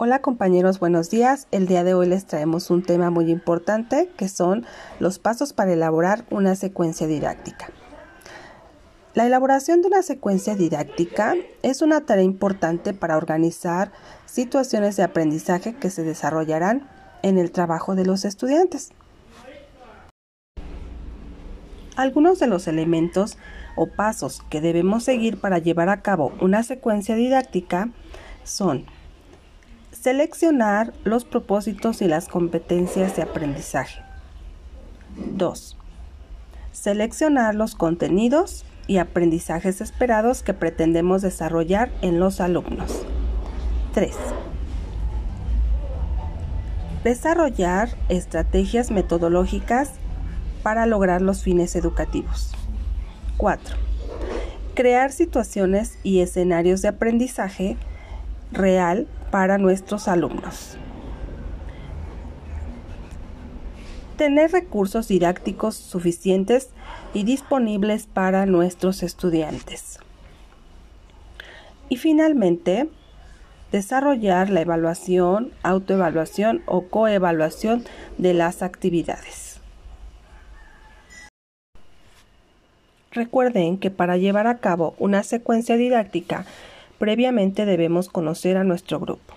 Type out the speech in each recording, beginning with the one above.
Hola compañeros, buenos días. El día de hoy les traemos un tema muy importante que son los pasos para elaborar una secuencia didáctica. La elaboración de una secuencia didáctica es una tarea importante para organizar situaciones de aprendizaje que se desarrollarán en el trabajo de los estudiantes. Algunos de los elementos o pasos que debemos seguir para llevar a cabo una secuencia didáctica son Seleccionar los propósitos y las competencias de aprendizaje. 2. Seleccionar los contenidos y aprendizajes esperados que pretendemos desarrollar en los alumnos. 3. Desarrollar estrategias metodológicas para lograr los fines educativos. 4. Crear situaciones y escenarios de aprendizaje real para nuestros alumnos. Tener recursos didácticos suficientes y disponibles para nuestros estudiantes. Y finalmente, desarrollar la evaluación, autoevaluación o coevaluación de las actividades. Recuerden que para llevar a cabo una secuencia didáctica previamente debemos conocer a nuestro grupo.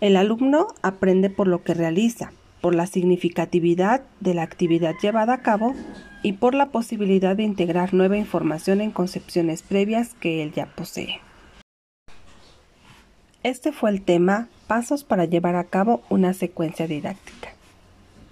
El alumno aprende por lo que realiza, por la significatividad de la actividad llevada a cabo y por la posibilidad de integrar nueva información en concepciones previas que él ya posee. Este fue el tema Pasos para llevar a cabo una secuencia didáctica.